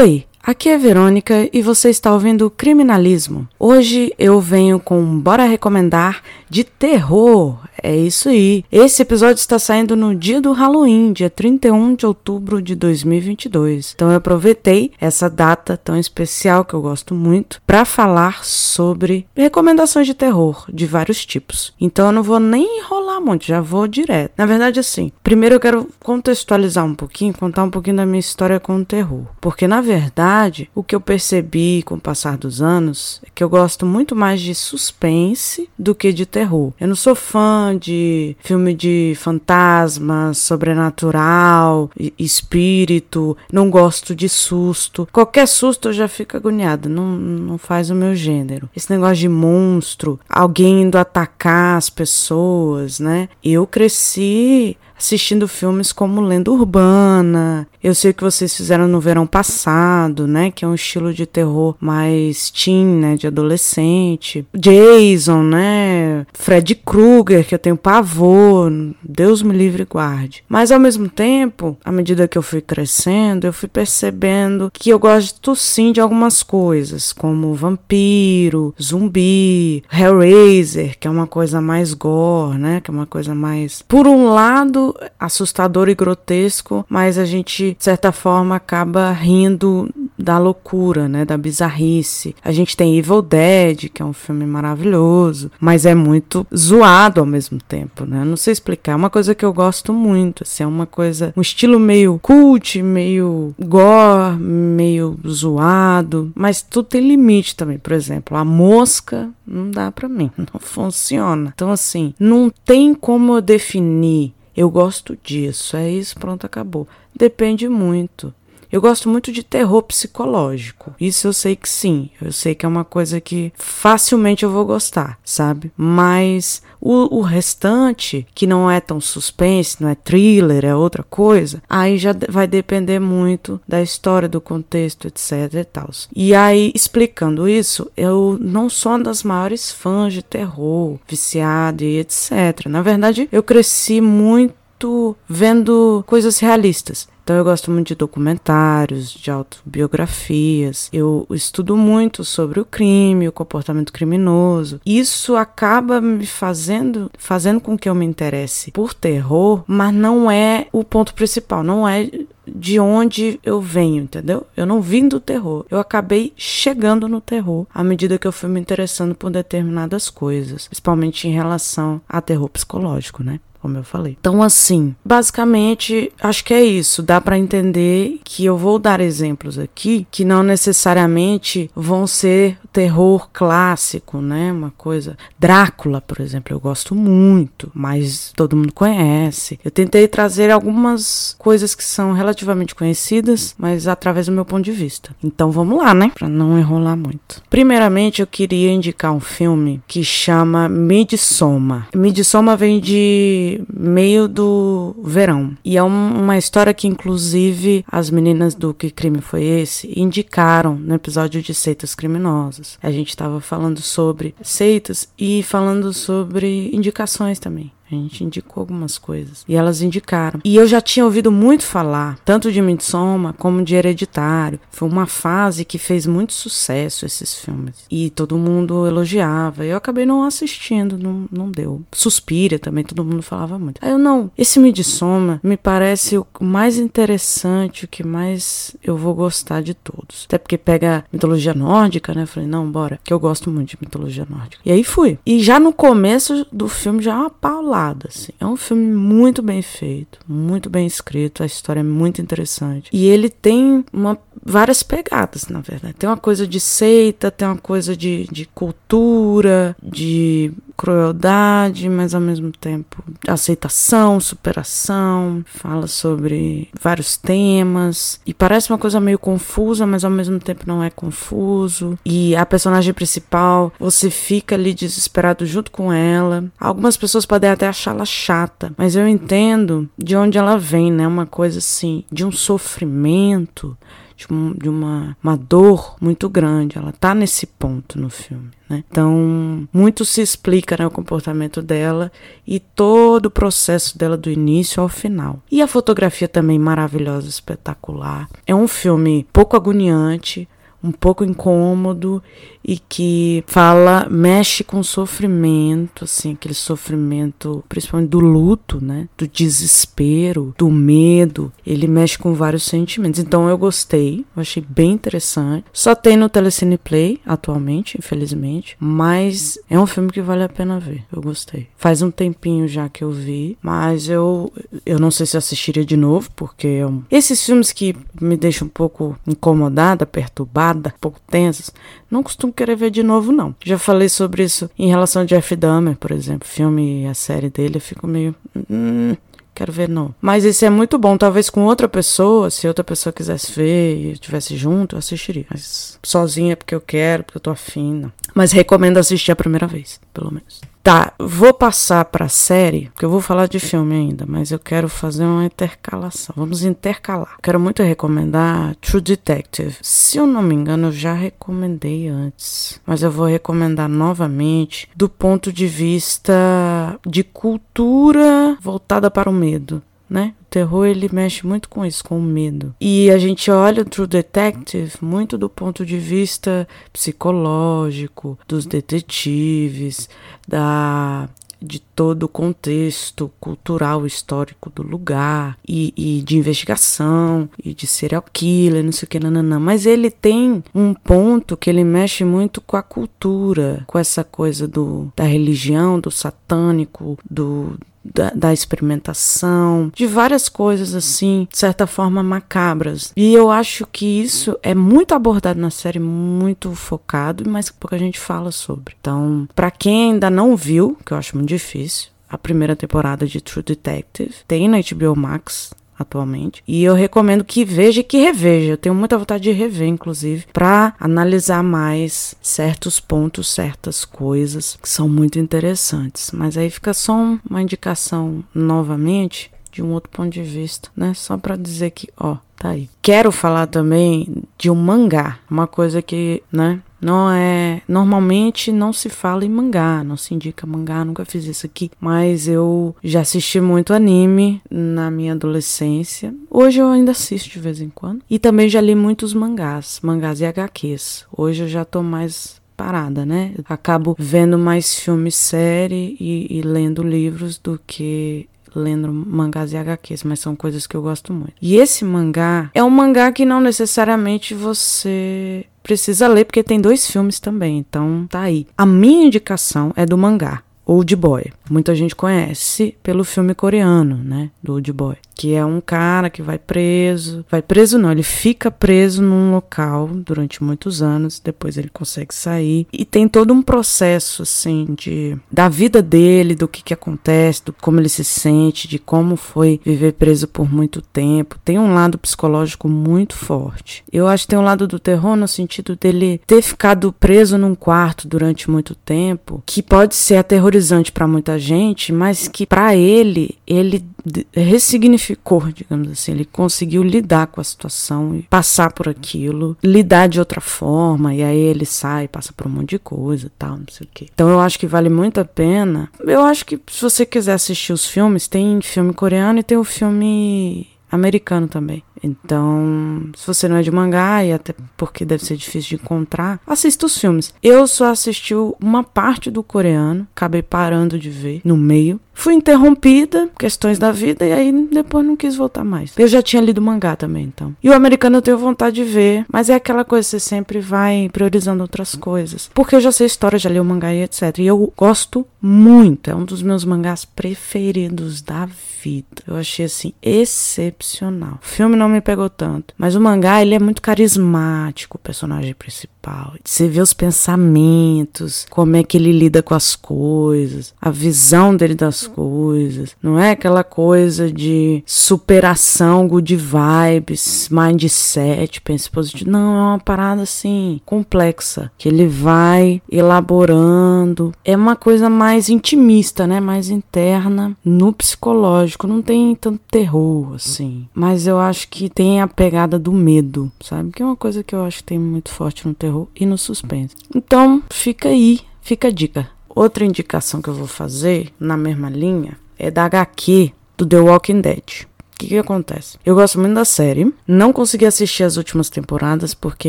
Oi, aqui é Verônica e você está ouvindo Criminalismo. Hoje eu venho com Bora Recomendar de terror. É isso aí. Esse episódio está saindo no dia do Halloween, dia 31 de outubro de 2022. Então eu aproveitei essa data tão especial que eu gosto muito para falar sobre recomendações de terror de vários tipos. Então eu não vou nem enrolar muito, já vou direto. Na verdade, assim, primeiro eu quero contextualizar um pouquinho, contar um pouquinho da minha história com o terror. Porque na verdade, o que eu percebi com o passar dos anos é que eu gosto muito mais de suspense do que de terror. Eu não sou fã de filme de fantasma, sobrenatural, espírito, não gosto de susto. Qualquer susto eu já fico agoniada, não, não faz o meu gênero. Esse negócio de monstro, alguém indo atacar as pessoas, né? Eu cresci assistindo filmes como Lenda Urbana. Eu sei que vocês fizeram no verão passado, né? Que é um estilo de terror mais teen, né? De adolescente. Jason, né? Fred Krueger, que eu tenho pavor. Deus me livre e guarde. Mas ao mesmo tempo, à medida que eu fui crescendo, eu fui percebendo que eu gosto sim de algumas coisas, como vampiro, zumbi, Hellraiser, que é uma coisa mais gore, né? Que é uma coisa mais. Por um lado, assustador e grotesco, mas a gente, de certa forma, acaba rindo da loucura, né, da bizarrice. A gente tem Evil Dead, que é um filme maravilhoso, mas é muito zoado ao mesmo tempo, né? Não sei explicar, é uma coisa que eu gosto muito, assim, é uma coisa, um estilo meio cult, meio gore, meio zoado, mas tudo tem limite também, por exemplo, a mosca não dá para mim, não funciona. Então assim, não tem como eu definir eu gosto disso, é isso, pronto, acabou. Depende muito. Eu gosto muito de terror psicológico. Isso eu sei que sim. Eu sei que é uma coisa que facilmente eu vou gostar, sabe? Mas o, o, restante, que não é tão suspense, não é thriller, é outra coisa, aí já vai depender muito da história, do contexto, etc e tal. E aí, explicando isso, eu não sou uma das maiores fãs de terror, viciado e etc. Na verdade, eu cresci muito vendo coisas realistas. Então eu gosto muito de documentários, de autobiografias. Eu estudo muito sobre o crime, o comportamento criminoso. Isso acaba me fazendo, fazendo com que eu me interesse por terror, mas não é o ponto principal, não é de onde eu venho, entendeu? Eu não vim do terror. Eu acabei chegando no terror à medida que eu fui me interessando por determinadas coisas, principalmente em relação a terror psicológico, né? Como eu falei. Então, assim, basicamente, acho que é isso. Dá para entender que eu vou dar exemplos aqui que não necessariamente vão ser terror clássico, né? Uma coisa. Drácula, por exemplo, eu gosto muito, mas todo mundo conhece. Eu tentei trazer algumas coisas que são relativamente conhecidas, mas através do meu ponto de vista. Então, vamos lá, né? Pra não enrolar muito. Primeiramente, eu queria indicar um filme que chama Midsommar. Midsommar vem de meio do verão. E é um, uma história que, inclusive, as meninas do Que Crime Foi Esse indicaram no episódio de Seitas Criminosas. A gente estava falando sobre seitas e falando sobre indicações também. A gente indicou algumas coisas. E elas indicaram. E eu já tinha ouvido muito falar, tanto de Midsommar como de Hereditário. Foi uma fase que fez muito sucesso esses filmes. E todo mundo elogiava. Eu acabei não assistindo, não, não deu. Suspira também, todo mundo falava muito. Aí eu, não, esse Midsommar me parece o mais interessante, o que mais eu vou gostar de todos. Até porque pega mitologia nórdica, né? Eu falei, não, bora. Que eu gosto muito de mitologia nórdica. E aí fui. E já no começo do filme, já é uma paula assim. É um filme muito bem feito, muito bem escrito, a história é muito interessante. E ele tem uma, várias pegadas, na verdade. Tem uma coisa de seita, tem uma coisa de, de cultura, de crueldade, mas ao mesmo tempo aceitação, superação, fala sobre vários temas e parece uma coisa meio confusa, mas ao mesmo tempo não é confuso. E a personagem principal, você fica ali desesperado junto com ela. Algumas pessoas podem até achá-la chata, mas eu entendo de onde ela vem, né? Uma coisa assim, de um sofrimento de, um, de uma, uma dor muito grande. Ela tá nesse ponto no filme. Né? Então, muito se explica né, o comportamento dela e todo o processo dela do início ao final. E a fotografia também maravilhosa, espetacular. É um filme pouco agoniante, um pouco incômodo e que fala, mexe com sofrimento, assim, aquele sofrimento, principalmente do luto, né? Do desespero, do medo. Ele mexe com vários sentimentos. Então eu gostei, eu achei bem interessante. Só tem no Telecine Play atualmente, infelizmente, mas é um filme que vale a pena ver. Eu gostei. Faz um tempinho já que eu vi, mas eu eu não sei se assistiria de novo, porque é um... esses filmes que me deixam um pouco incomodada, perturbada, um pouco tensas, não costumo querer ver de novo, não. Já falei sobre isso em relação a Jeff Dahmer, por exemplo. Filme e a série dele, eu fico meio. Hum, quero ver não. Mas esse é muito bom, talvez com outra pessoa, se outra pessoa quisesse ver e estivesse junto, eu assistiria. Mas sozinha é porque eu quero, porque eu tô afim, não. Mas recomendo assistir a primeira vez, pelo menos. Tá, vou passar pra série, porque eu vou falar de filme ainda, mas eu quero fazer uma intercalação. Vamos intercalar. Quero muito recomendar True Detective. Se eu não me engano, eu já recomendei antes, mas eu vou recomendar novamente do ponto de vista de cultura voltada para o medo né? O terror ele mexe muito com isso, com o medo. E a gente olha o True Detective muito do ponto de vista psicológico, dos detetives, da de todo o contexto cultural, histórico do lugar, e, e, de investigação, e de serial killer, não sei o que, nananã. Mas ele tem um ponto que ele mexe muito com a cultura, com essa coisa do, da religião, do satânico, do, da, da, experimentação, de várias coisas assim, de certa forma macabras. E eu acho que isso é muito abordado na série, muito focado, mas pouca gente fala sobre. Então, para quem ainda não viu, que eu acho muito difícil, a primeira temporada de True Detective tem na HBO Max, atualmente. E eu recomendo que veja e que reveja. Eu tenho muita vontade de rever, inclusive, para analisar mais certos pontos, certas coisas que são muito interessantes. Mas aí fica só uma indicação novamente de um outro ponto de vista, né? Só para dizer que, ó, tá aí. Quero falar também de um mangá, uma coisa que, né, não é. Normalmente não se fala em mangá, não se indica mangá, nunca fiz isso aqui. Mas eu já assisti muito anime na minha adolescência. Hoje eu ainda assisto de vez em quando. E também já li muitos mangás, mangás e HQs. Hoje eu já tô mais parada, né? acabo vendo mais filmes, série e, e lendo livros do que lendo mangás e HQs, mas são coisas que eu gosto muito. E esse mangá é um mangá que não necessariamente você precisa ler, porque tem dois filmes também, então tá aí. A minha indicação é do mangá. Old Boy. Muita gente conhece pelo filme coreano, né, do Old Boy, que é um cara que vai preso, vai preso não, ele fica preso num local durante muitos anos, depois ele consegue sair e tem todo um processo assim de da vida dele, do que que acontece, do como ele se sente, de como foi viver preso por muito tempo. Tem um lado psicológico muito forte. Eu acho que tem um lado do terror no sentido dele ter ficado preso num quarto durante muito tempo, que pode ser aterrorizante aterrorizante para muita gente, mas que para ele, ele ressignificou, digamos assim, ele conseguiu lidar com a situação e passar por aquilo, lidar de outra forma, e aí ele sai, passa por um monte de coisa, tal, não sei o quê. Então eu acho que vale muito a pena. Eu acho que se você quiser assistir os filmes, tem filme coreano e tem o filme americano também. Então, se você não é de mangá, e até porque deve ser difícil de encontrar, assista os filmes. Eu só assisti uma parte do coreano, acabei parando de ver no meio. Fui interrompida, questões da vida, e aí depois não quis voltar mais. Eu já tinha lido mangá também, então. E o americano eu tenho vontade de ver, mas é aquela coisa, você sempre vai priorizando outras coisas. Porque eu já sei história, já li o mangá e etc. E eu gosto muito, é um dos meus mangás preferidos da vida. Eu achei assim excepcional. O filme não me pegou tanto, mas o mangá ele é muito carismático, o personagem principal principal. Você vê os pensamentos, como é que ele lida com as coisas, a visão dele das coisas. Não é aquela coisa de superação, good vibes, mindset, pense positivo. Não, é uma parada assim complexa que ele vai elaborando. É uma coisa mais intimista, né? Mais interna no psicológico. Não tem tanto terror assim, mas eu acho que tem a pegada do medo, sabe? Que é uma coisa que eu acho que tem muito forte no terror e no suspense. Então, fica aí, fica a dica. Outra indicação que eu vou fazer na mesma linha é da HQ do The Walking Dead. O que, que acontece? Eu gosto muito da série. Não consegui assistir as últimas temporadas porque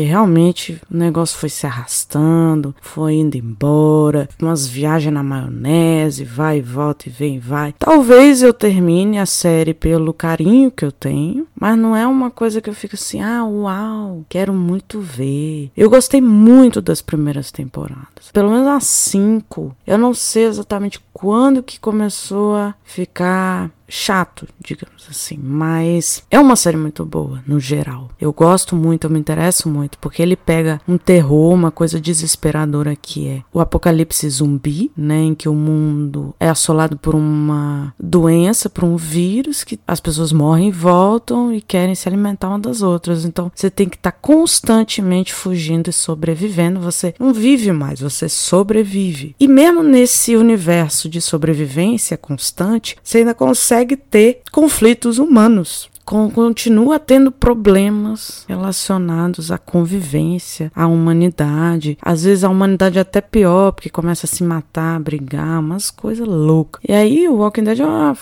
realmente o negócio foi se arrastando, foi indo embora, umas viagens na maionese, vai e volta e vem e vai. Talvez eu termine a série pelo carinho que eu tenho, mas não é uma coisa que eu fico assim, ah, uau, quero muito ver. Eu gostei muito das primeiras temporadas, pelo menos as cinco. Eu não sei exatamente quando que começou a ficar chato, digamos assim, mas é uma série muito boa no geral. Eu gosto muito, eu me interesso muito, porque ele pega um terror, uma coisa desesperadora que é o apocalipse zumbi, né, em que o mundo é assolado por uma doença, por um vírus que as pessoas morrem voltam e querem se alimentar uma das outras. Então, você tem que estar tá constantemente fugindo e sobrevivendo. Você não vive mais, você sobrevive. E mesmo nesse universo de sobrevivência constante, você ainda consegue consegue ter conflitos humanos continua tendo problemas relacionados à convivência, à humanidade. Às vezes a humanidade é até pior, porque começa a se matar, a brigar, umas coisas loucas. E aí o Walking Dead é uma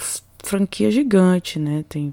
franquia gigante, né? Tem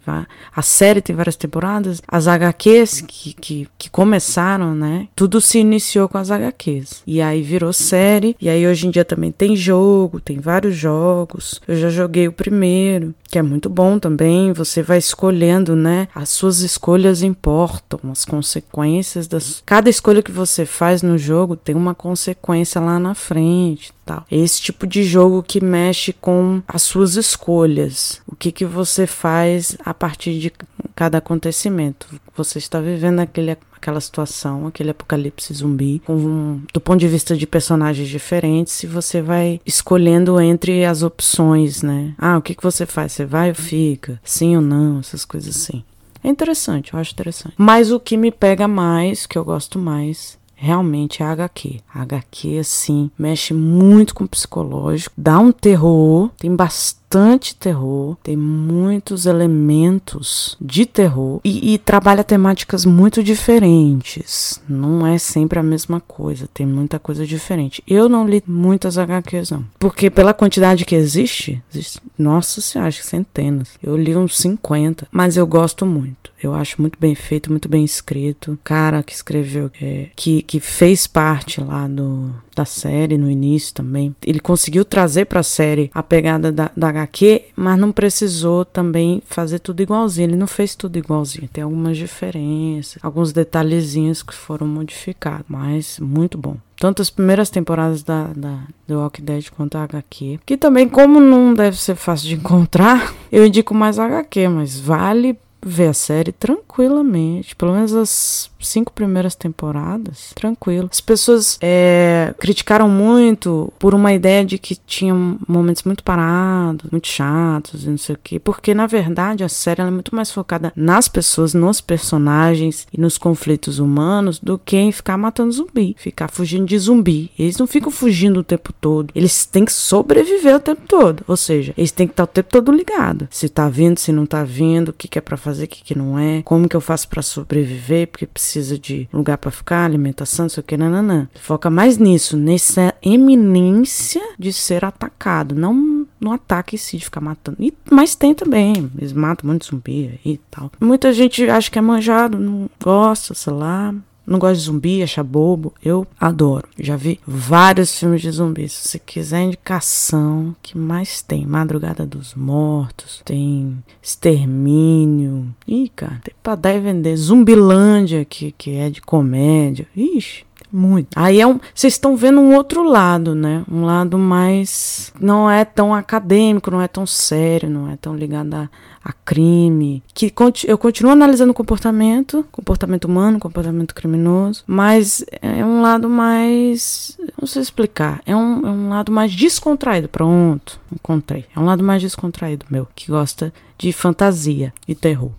a série tem várias temporadas, as HQs que, que, que começaram, né? Tudo se iniciou com as HQs. E aí virou série, e aí hoje em dia também tem jogo, tem vários jogos. Eu já joguei o primeiro, que é muito bom também. Você vai escolhendo, né? As suas escolhas importam, as consequências das. Cada escolha que você faz no jogo tem uma consequência lá na frente tal. Esse tipo de jogo que mexe com as suas escolhas. O que, que você faz a partir de cada acontecimento. Você está vivendo aquele, aquela situação, aquele apocalipse zumbi, com, do ponto de vista de personagens diferentes, e você vai escolhendo entre as opções, né? Ah, o que, que você faz? Você vai ou fica? Sim ou não? Essas coisas assim. É interessante, eu acho interessante. Mas o que me pega mais, que eu gosto mais, realmente é a HQ. A HQ, assim, mexe muito com o psicológico, dá um terror, tem bastante bastante terror, tem muitos elementos de terror e, e, trabalha temáticas muito diferentes. Não é sempre a mesma coisa, tem muita coisa diferente. Eu não li muitas HQs, não. Porque pela quantidade que existe, existe nossa senhora, acho que centenas. Eu li uns 50, mas eu gosto muito. Eu acho muito bem feito, muito bem escrito. O cara que escreveu, é, que, que fez parte lá do, da série no início também, ele conseguiu trazer para a série a pegada da, da HQ, mas não precisou também fazer tudo igualzinho. Ele não fez tudo igualzinho. Tem algumas diferenças, alguns detalhezinhos que foram modificados, mas muito bom tanto as primeiras temporadas da, da The Walking Dead quanto a HQ. Que também, como não deve ser fácil de encontrar, eu indico mais a HQ, mas vale ver a série tranquilamente. Pelo menos as cinco primeiras temporadas, tranquilo. As pessoas é, criticaram muito por uma ideia de que tinha momentos muito parados, muito chatos e não sei o quê. Porque, na verdade, a série é muito mais focada nas pessoas, nos personagens e nos conflitos humanos do que em ficar matando zumbi, ficar fugindo de zumbi. Eles não ficam fugindo o tempo todo. Eles têm que sobreviver o tempo todo. Ou seja, eles têm que estar o tempo todo ligado. Se tá vindo, se não tá vindo, o que, que é para fazer, o que, que não é, como que eu faço para sobreviver, porque precisa de lugar para ficar, alimentação, não sei o que, nananã. Foca mais nisso, nessa eminência de ser atacado, não no ataque em si, de ficar matando. E, mas tem também, eles matam muito zumbi e tal. Muita gente acha que é manjado, não gosta, sei lá. Não gosto de zumbi, acha bobo. Eu adoro. Já vi vários filmes de zumbi. Se você quiser indicação, que mais tem? Madrugada dos Mortos, tem Extermínio. Ih, cara, tem pra dar e vender. Zumbilândia, que, que é de comédia. Ixi, muito. Aí é um, vocês estão vendo um outro lado, né? Um lado mais não é tão acadêmico, não é tão sério, não é tão ligado a, a crime, que eu continuo analisando o comportamento, comportamento humano, comportamento criminoso, mas é um lado mais, não sei explicar, é um, é um lado mais descontraído, pronto, encontrei, é um lado mais descontraído meu, que gosta de fantasia e terror.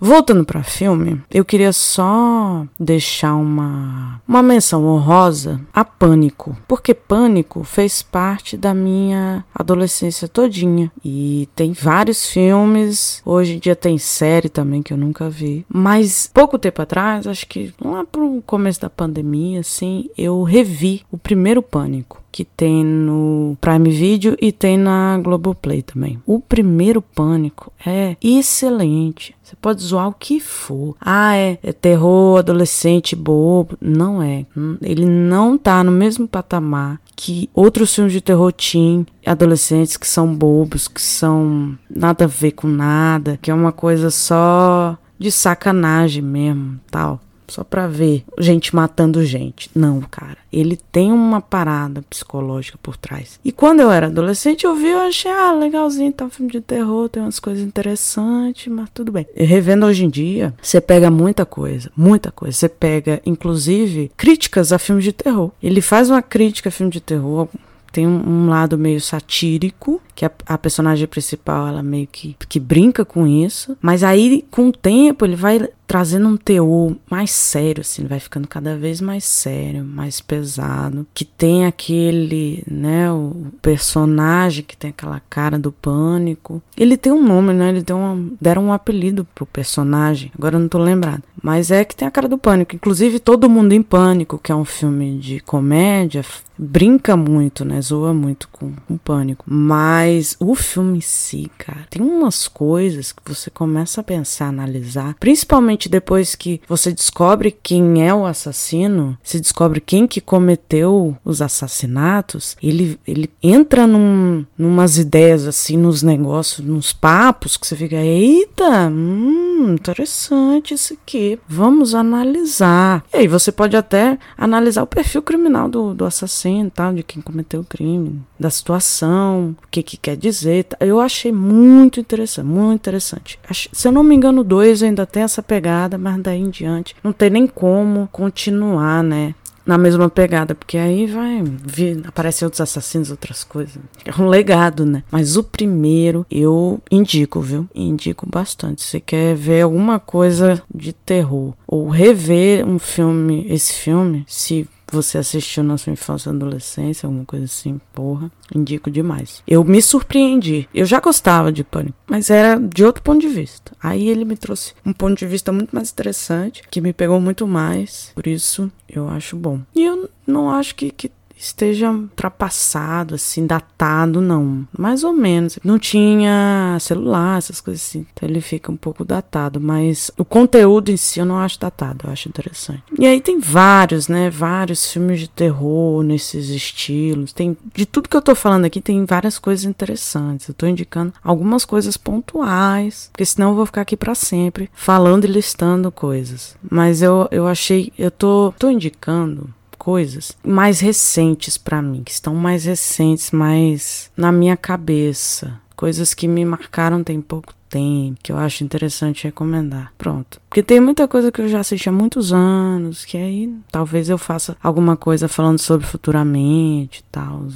Voltando para filme, eu queria só deixar uma uma menção honrosa a Pânico, porque Pânico fez parte da minha adolescência todinha. E tem vários filmes, hoje em dia tem série também que eu nunca vi, mas pouco tempo atrás, acho que lá pro começo da pandemia assim, eu revi o primeiro Pânico que tem no Prime Video e tem na Globoplay também. O primeiro Pânico é excelente. Você pode zoar o que for. Ah, é, é terror adolescente bobo. Não é. Hum, ele não tá no mesmo patamar que outros filmes de terror teen adolescentes que são bobos, que são nada a ver com nada, que é uma coisa só de sacanagem mesmo, tal só pra ver gente matando gente. Não, cara. Ele tem uma parada psicológica por trás. E quando eu era adolescente, eu vi, eu achei, ah, legalzinho, tá um filme de terror, tem umas coisas interessantes, mas tudo bem. E revendo hoje em dia, você pega muita coisa, muita coisa. Você pega, inclusive, críticas a filmes de terror. Ele faz uma crítica a filme de terror tem um, um, lado meio satírico, que a, a, personagem principal, ela meio que, que brinca com isso. Mas aí, com o tempo, ele vai trazendo um teor mais sério, assim, vai ficando cada vez mais sério, mais pesado, que tem aquele, né, o personagem que tem aquela cara do pânico. Ele tem um nome, né, ele tem um, deram um apelido pro personagem, agora eu não tô lembrado, mas é que tem a cara do pânico. Inclusive, Todo Mundo em Pânico, que é um filme de comédia, brinca muito, né, zoa muito com o pânico, mas o filme em si, cara, tem umas coisas que você começa a pensar, analisar, principalmente principalmente depois que você descobre quem é o assassino, se descobre quem que cometeu os assassinatos, ele, ele entra num, numas ideias assim, nos negócios, nos papos, que você fica, eita, hum, interessante isso aqui, vamos analisar. E aí você pode até analisar o perfil criminal do, do assassino, tal, de quem cometeu o crime, da situação, o que que quer dizer. Eu achei muito interessante, muito interessante. Se eu não me engano, dois ainda tem essa pegada pegada, mas daí em diante não tem nem como continuar, né? na mesma pegada, porque aí vai vir, aparecer outros assassinos, outras coisas. É um legado, né? Mas o primeiro eu indico, viu? Indico bastante. Se quer ver alguma coisa de terror ou rever um filme, esse filme, se você assistiu na sua infância e adolescência, alguma coisa assim, porra, indico demais. Eu me surpreendi. Eu já gostava de Pânico, mas era de outro ponto de vista. Aí ele me trouxe um ponto de vista muito mais interessante, que me pegou muito mais. Por isso, eu acho bom. E eu não acho que, que esteja ultrapassado, assim, datado, não. Mais ou menos. Não tinha celular, essas coisas assim. Então ele fica um pouco datado. Mas o conteúdo em si eu não acho datado, eu acho interessante. E aí tem vários, né? Vários filmes de terror nesses estilos. Tem de tudo que eu tô falando aqui, tem várias coisas interessantes. Eu tô indicando algumas coisas pontuais, porque senão eu vou ficar aqui para sempre falando e listando coisas. Mas eu, eu achei, eu tô, tô indicando coisas mais recentes para mim, que estão mais recentes, mais na minha cabeça. Coisas que me marcaram tem pouco tempo, que eu acho interessante recomendar. Pronto. Porque tem muita coisa que eu já assisti há muitos anos, que aí talvez eu faça alguma coisa falando sobre futuramente e tal,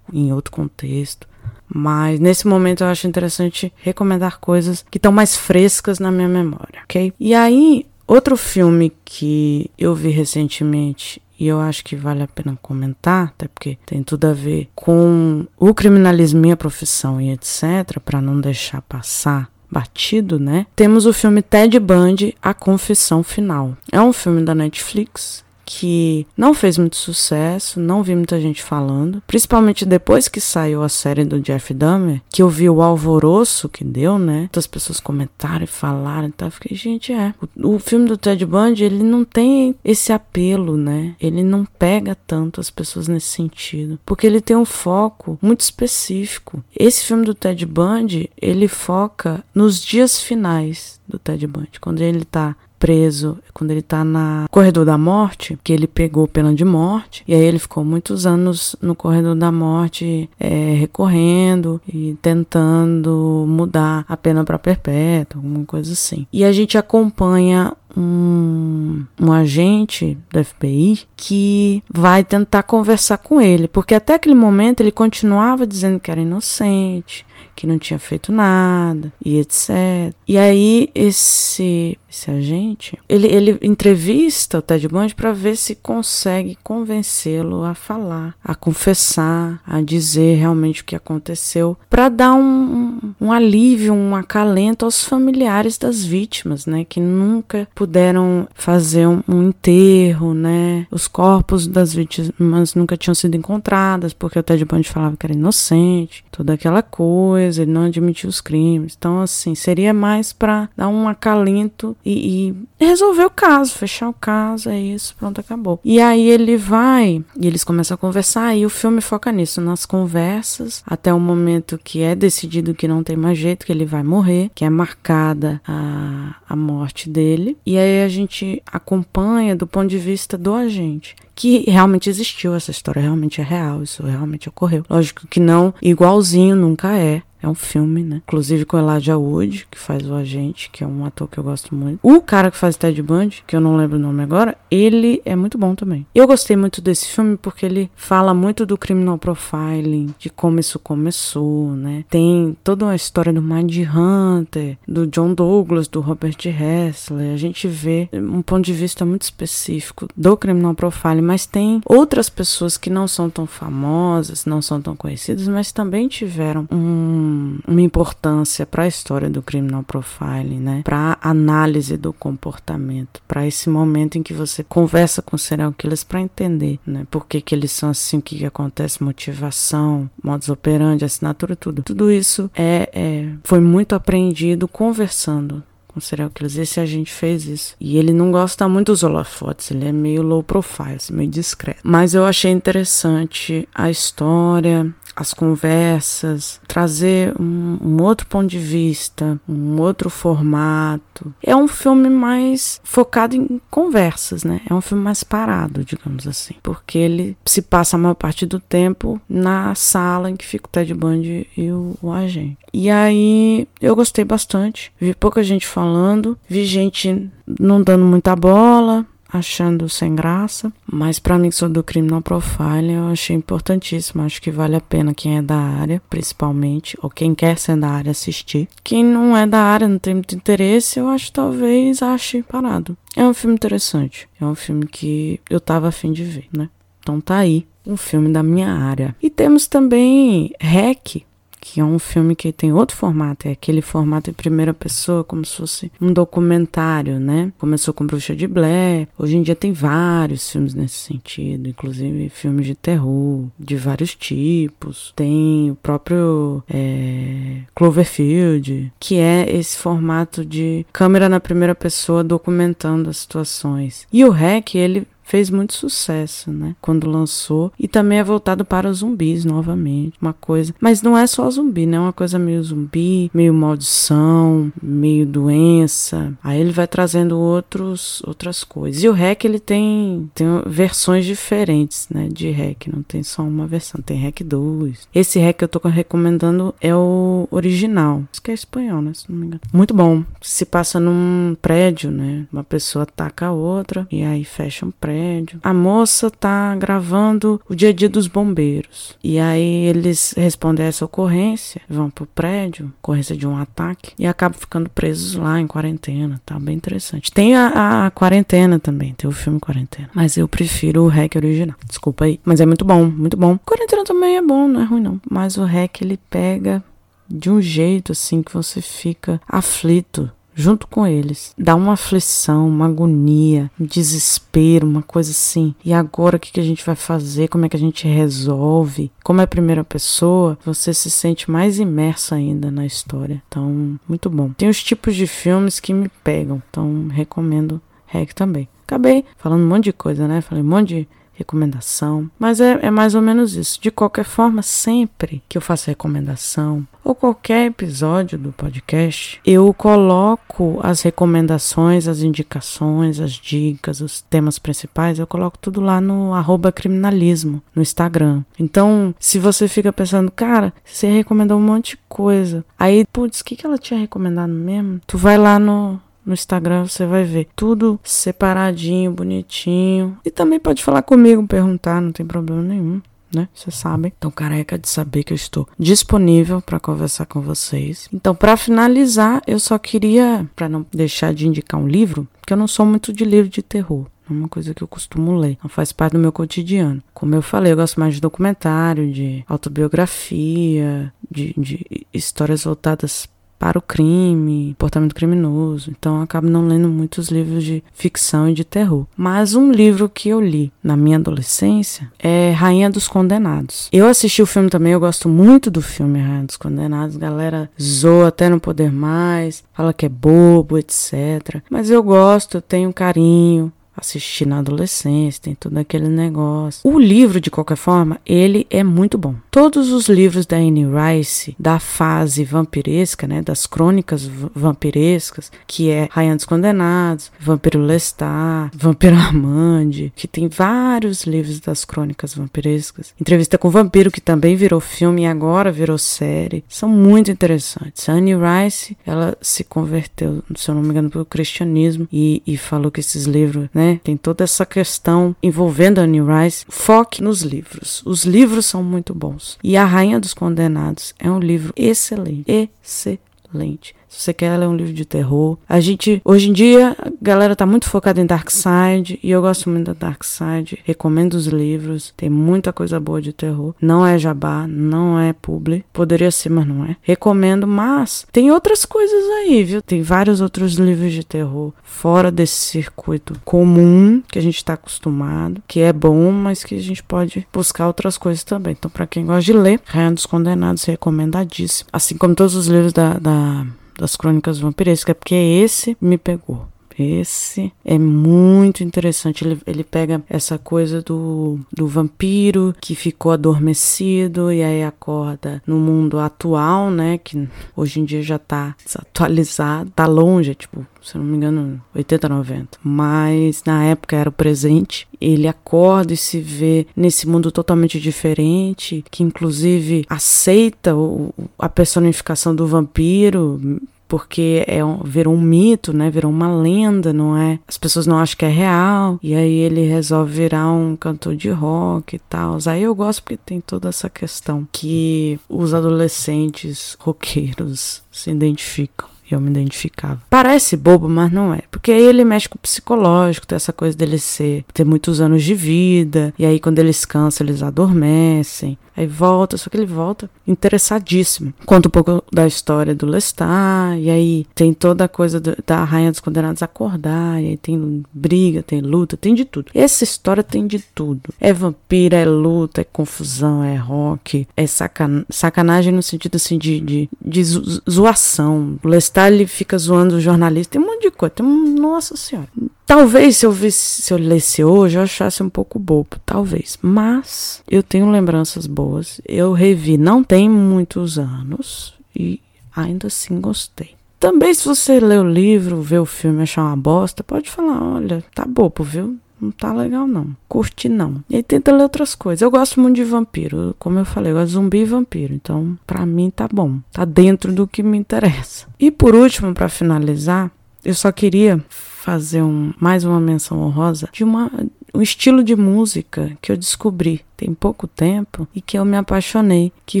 em outro contexto. Mas nesse momento eu acho interessante recomendar coisas que estão mais frescas na minha memória, ok? E aí, outro filme que eu vi recentemente e eu acho que vale a pena comentar, até porque tem tudo a ver com o criminalismo e a profissão e etc, para não deixar passar batido, né? Temos o filme Ted Bundy, A Confissão Final. É um filme da Netflix que não fez muito sucesso, não vi muita gente falando, principalmente depois que saiu a série do Jeff Dahmer, que eu vi o alvoroço que deu, né? Muitas pessoas comentaram e falaram, então eu fiquei, gente, é. O, o filme do Ted Bundy, ele não tem esse apelo, né? Ele não pega tanto as pessoas nesse sentido, porque ele tem um foco muito específico. Esse filme do Ted Bundy, ele foca nos dias finais do Ted Bundy, quando ele tá preso, quando ele tá na corredor da morte, que ele pegou pena de morte, e aí ele ficou muitos anos no corredor da morte, é, recorrendo e tentando mudar a pena para perpétua, alguma coisa assim. E a gente acompanha um, um agente do FBI que vai tentar conversar com ele, porque até aquele momento ele continuava dizendo que era inocente, que não tinha feito nada e etc. E aí esse esse agente, ele, ele entrevista o Ted Bundy para ver se consegue convencê-lo a falar, a confessar, a dizer realmente o que aconteceu, para dar um, um, alívio, um acalento aos familiares das vítimas, né, que nunca puderam fazer um, um enterro, né, os corpos das vítimas nunca tinham sido encontrados porque o Ted Bundy falava que era inocente, toda aquela coisa, ele não admitia os crimes. Então, assim, seria mais para dar um acalento e, e, resolver o caso, fechar o caso, é isso, pronto, acabou. E aí ele vai e eles começam a conversar e o filme foca nisso, nas conversas, até o momento que é decidido que não tem mais jeito, que ele vai morrer, que é marcada a, a morte dele. E aí a gente acompanha do ponto de vista do agente que realmente existiu, essa história realmente é real, isso realmente ocorreu. Lógico que não igualzinho, nunca é. É um filme, né? Inclusive com Elijah Wood, que faz o agente, que é um ator que eu gosto muito. O cara que faz Ted Bundy, que eu não lembro o nome agora, ele é muito bom também. Eu gostei muito desse filme porque ele fala muito do criminal profiling, de como isso começou, né? Tem toda uma história do Mind Hunter, do John Douglas, do Robert Hessler. A gente vê um ponto de vista muito específico do criminal profiling, mas tem outras pessoas que não são tão famosas, não são tão conhecidas, mas também tiveram um uma importância para a história do criminal profiling, né? Para análise do comportamento, para esse momento em que você conversa com serial killers para entender, né? Por que, que eles são assim, o que, que acontece, motivação, modus operandi, assinatura, tudo. Tudo isso é, é foi muito aprendido conversando com serial killers. Esse agente fez isso. E ele não gosta muito dos holofotes, ele é meio low profile, assim, meio discreto. Mas eu achei interessante a história, as conversas, trazer um, um, outro ponto de vista, um outro formato. É um filme mais focado em conversas, né? É um filme mais parado, digamos assim, porque ele se passa a maior parte do tempo na sala em que fica o Ted Bundy e o, o agente. E aí eu gostei bastante. Vi pouca gente falando, vi gente não dando muita bola, achando sem graça, mas para mim que sou do criminal profile, eu achei importantíssimo, acho que vale a pena quem é da área, principalmente, ou quem quer ser da área assistir. Quem não é da área, não tem muito interesse, eu acho talvez ache parado. É um filme interessante, é um filme que eu tava afim de ver, né? Então tá aí, um filme da minha área. E temos também REC, que é um filme que tem outro formato, é aquele formato em primeira pessoa, como se fosse um documentário, né? Começou com Bruxa de Blair, hoje em dia tem vários filmes nesse sentido, inclusive filmes de terror de vários tipos. Tem o próprio é, Cloverfield, que é esse formato de câmera na primeira pessoa documentando as situações. E o REC, ele fez muito sucesso, né? Quando lançou. E também é voltado para os zumbis novamente. Uma coisa. Mas não é só zumbi, né? É uma coisa meio zumbi, meio maldição, meio doença. Aí ele vai trazendo outros, outras coisas. E o REC ele tem, tem versões diferentes, né? De REC. Não tem só uma versão. Tem REC 2. Esse REC que eu tô recomendando é o original. Isso que é espanhol, né? Se não me engano. Muito bom. Se passa num prédio, né? Uma pessoa ataca a outra e aí fecha um prédio prédio. A moça tá gravando o dia a dia dos bombeiros. E aí eles respondem a essa ocorrência, vão pro prédio, ocorrência de um ataque, e acabam ficando presos lá em quarentena. Tá bem interessante. Tem a, a quarentena também, tem o filme Quarentena. Mas eu prefiro o REC original. Desculpa aí. Mas é muito bom, muito bom. Quarentena também é bom, não é ruim não. Mas o REC ele pega de um jeito assim que você fica aflito junto com eles. Dá uma aflição, uma agonia, um desespero, uma coisa assim. E agora o que, a gente vai fazer? Como é que a gente resolve? Como é a primeira pessoa, você se sente mais imerso ainda na história. Então, muito bom. Tem os tipos de filmes que me pegam, então recomendo REC também. Acabei falando um monte de coisa, né? Falei um monte de recomendação. Mas é, é mais ou menos isso. De qualquer forma, sempre que eu faço recomendação, ou qualquer episódio do podcast, eu coloco as recomendações, as indicações, as dicas, os temas principais, eu coloco tudo lá no criminalismo, no Instagram. Então, se você fica pensando, cara, você recomendou um monte de coisa, aí, putz, o que, que ela tinha recomendado mesmo? Tu vai lá no, no Instagram você vai ver tudo separadinho, bonitinho. E também pode falar comigo, perguntar, não tem problema nenhum. Né? Vocês sabem. Então, careca de saber que eu estou disponível para conversar com vocês. Então, para finalizar, eu só queria, para não deixar de indicar um livro, porque eu não sou muito de livro de terror. É uma coisa que eu costumo ler, não faz parte do meu cotidiano. Como eu falei, eu gosto mais de documentário, de autobiografia, de, de histórias voltadas para o crime, comportamento criminoso. Então eu acabo não lendo muitos livros de ficção e de terror. Mas um livro que eu li na minha adolescência é Rainha dos Condenados. Eu assisti o filme também, eu gosto muito do filme Rainha dos Condenados. Galera zoa até não poder mais, fala que é bobo, etc. Mas eu gosto, eu tenho carinho assisti na adolescência, tem todo aquele negócio. O livro, de qualquer forma, ele é muito bom. Todos os livros da Anne Rice, da fase vampiresca, né, das crônicas vampirescas, que é Rainha dos Condenados, Vampiro Lestat, Vampiro Amande, que tem vários livros das crônicas vampirescas. Entrevista com o Vampiro, que também virou filme e agora virou série. São muito interessantes. A Anne Rice, ela se converteu, se eu não me engano, para o cristianismo e, e falou que esses livros, né, né? Tem toda essa questão envolvendo a Anne Rice. Foque nos livros. Os livros são muito bons. E A Rainha dos Condenados é um livro excelente. Excelente. Se você quer ler um livro de terror. A gente, hoje em dia, a galera tá muito focada em Dark Side. E eu gosto muito da Dark Side. Recomendo os livros. Tem muita coisa boa de terror. Não é jabá, não é publi. Poderia ser, mas não é. Recomendo, mas tem outras coisas aí, viu? Tem vários outros livros de terror fora desse circuito comum que a gente tá acostumado. Que é bom, mas que a gente pode buscar outras coisas também. Então, para quem gosta de ler, Rainha dos Condenados, recomendadíssimo. Assim como todos os livros da, da das crônicas vampirescas, porque esse me pegou. Esse é muito interessante. Ele, ele pega essa coisa do, do vampiro que ficou adormecido e aí acorda no mundo atual, né? Que hoje em dia já tá desatualizado, tá longe, tipo, se não me engano, 80, 90. Mas na época era o presente. Ele acorda e se vê nesse mundo totalmente diferente, que inclusive aceita o, a personificação do vampiro, porque é um, virou um mito, né? Virou uma lenda, não é? As pessoas não acham que é real. E aí ele resolve virar um cantor de rock e tal. Aí eu gosto porque tem toda essa questão que os adolescentes roqueiros se identificam eu me identificava. Parece bobo, mas não é. Porque aí ele mexe com o psicológico, tem essa coisa dele ser, ter muitos anos de vida, e aí quando eles cansam, eles adormecem. Aí volta, só que ele volta interessadíssimo. Conta um pouco da história do Lestat, e aí tem toda a coisa do, da Rainha dos Condenados acordar, e aí tem briga, tem luta, tem de tudo. Essa história tem de tudo. É vampiro, é luta, é confusão, é rock, é sacan sacanagem no sentido assim de, de, de zoação. O Lestat ele fica zoando o jornalista, tem um monte de coisa. Tem um, nossa senhora. Talvez se eu visse, se eu lesse hoje, eu achasse um pouco bobo, talvez. Mas eu tenho lembranças boas. Eu revi não tem muitos anos e ainda assim gostei. Também se você ler o livro, ver o filme e achar uma bosta, pode falar, olha, tá bobo, viu? Não tá legal não. Curte não. E aí tenta ler outras coisas. Eu gosto muito de vampiro. Como eu falei, eu gosto de zumbi e vampiro. Então, pra mim tá bom. Tá dentro do que me interessa. E por último, para finalizar, eu só queria fazer um, mais uma menção honrosa de uma, um estilo de música que eu descobri tem pouco tempo e que eu me apaixonei, que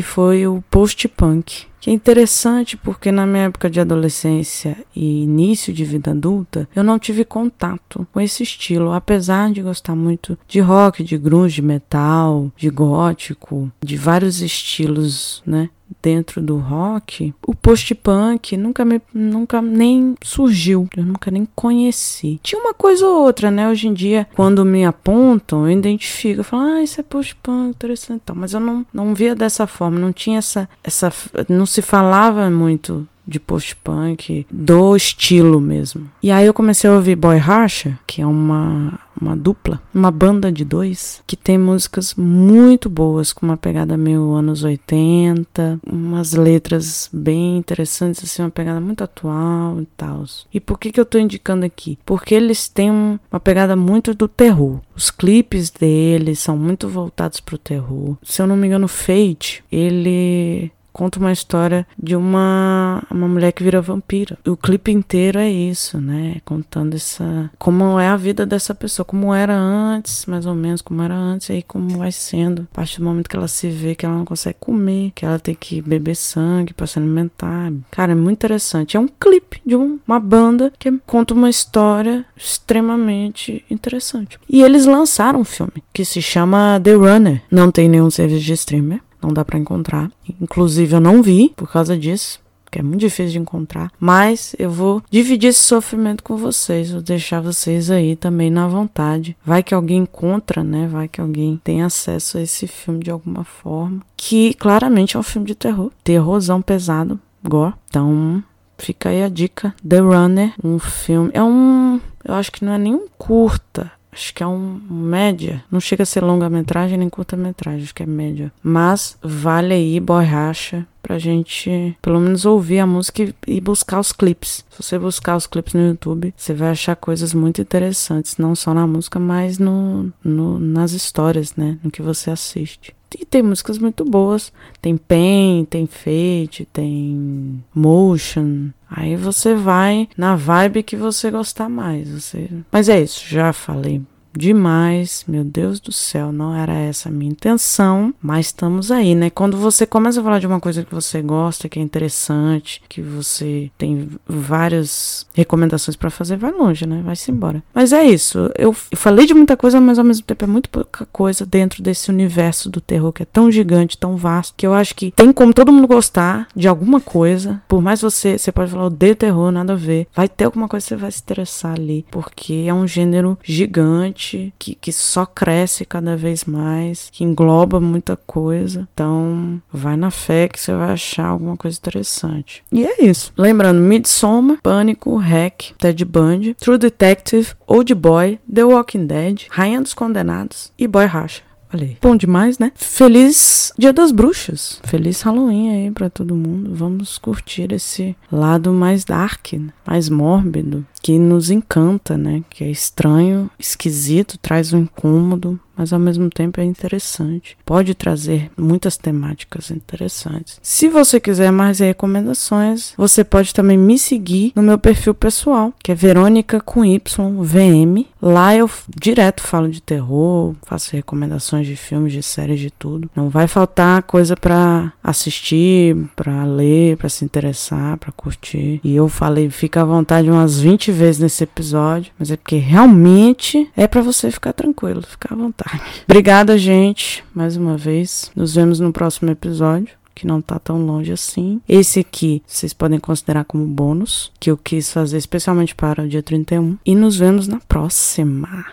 foi o post-punk. Que é interessante porque na minha época de adolescência e início de vida adulta, eu não tive contato com esse estilo, apesar de gostar muito de rock, de grunge, de metal, de gótico, de vários estilos, né? dentro do rock, o post-punk nunca me, nunca nem surgiu, eu nunca nem conheci. Tinha uma coisa ou outra, né? Hoje em dia, quando me apontam, eu identifico, eu falo, ah, isso é post-punk, interessante, mas eu não, não via dessa forma, não tinha essa, essa, não se falava muito de post-punk, do estilo mesmo. E aí eu comecei a ouvir Boy Harsha, que é uma, uma dupla, uma banda de dois, que tem músicas muito boas, com uma pegada meio anos 80, umas letras bem interessantes, assim, uma pegada muito atual e tal. E por que, que eu tô indicando aqui? Porque eles têm uma pegada muito do terror. Os clipes deles são muito voltados pro terror. Se eu não me engano, Fate, ele conta uma história de uma, uma mulher que vira vampira. O clipe inteiro é isso, né? Contando essa. Como é a vida dessa pessoa, como era antes, mais ou menos, como era antes, e aí como vai sendo. A partir do momento que ela se vê que ela não consegue comer, que ela tem que beber sangue para se alimentar. Cara, é muito interessante. É um clipe de um, uma banda que conta uma história extremamente interessante. E eles lançaram um filme que se chama The Runner. Não tem nenhum serviço de streamer não dá para encontrar. Inclusive eu não vi por causa disso, que é muito difícil de encontrar, mas eu vou dividir esse sofrimento com vocês, vou deixar vocês aí também na vontade. Vai que alguém encontra, né? Vai que alguém tem acesso a esse filme de alguma forma, que claramente é um filme de terror, terrorzão pesado, gore. Então, fica aí a dica, The Runner, um filme, é um, eu acho que não é nem um curta, Acho que é um média. Não chega a ser longa-metragem nem curta-metragem, acho que é média. Mas vale aí, borracha, pra gente pelo menos ouvir a música e, buscar os clipes. Se você buscar os clipes no YouTube, você vai achar coisas muito interessantes, não só na música, mas no, no nas histórias, né? No que você assiste. E tem músicas muito boas. Tem Pain, tem Fate, tem Motion. Aí você vai na vibe que você gostar mais. Você... Mas é isso, já falei demais. Meu Deus do céu, não era essa a minha intenção, mas estamos aí, né? Quando você começa a falar de uma coisa que você gosta, que é interessante, que você tem várias recomendações para fazer, vai longe, né? Vai-se embora. Mas é isso. Eu falei de muita coisa, mas ao mesmo tempo é muito pouca coisa dentro desse universo do terror que é tão gigante, tão vasto, que eu acho que tem como todo mundo gostar de alguma coisa. Por mais você, você pode falar, odeio terror, nada a ver. Vai ter alguma coisa que você vai se interessar ali, porque é um gênero gigante que, que só cresce cada vez mais, que engloba muita coisa. Então, vai na fé que você vai achar alguma coisa interessante. E é isso. Lembrando, Midsommar, Pânico, Hack, Ted Bundy, True Detective, Old Boy, The Walking Dead, Rainha dos Condenados e Boy Racha. Olha Bom demais, né? Feliz Dia das Bruxas. Feliz Halloween aí para todo mundo. Vamos curtir esse lado mais dark, mais mórbido, que nos encanta, né? Que é estranho, esquisito, traz um incômodo, mas ao mesmo tempo é interessante. Pode trazer muitas temáticas interessantes. Se você quiser mais recomendações, você pode também me seguir no meu perfil pessoal, que é Verônica com Y VM. Lá eu direto falo de terror, faço recomendações de filmes, de séries, de tudo. Não vai faltar coisa para assistir, para ler, para se interessar, para curtir. E eu falei, fica à vontade umas 20 vezes nesse episódio, mas é porque realmente é para você ficar tranquilo, ficar à vontade. Obrigada, gente, mais uma vez. Nos vemos no próximo episódio que não tá tão longe assim. Esse aqui vocês podem considerar como bônus, que eu quis fazer especialmente para o dia 31. E nos vemos na próxima.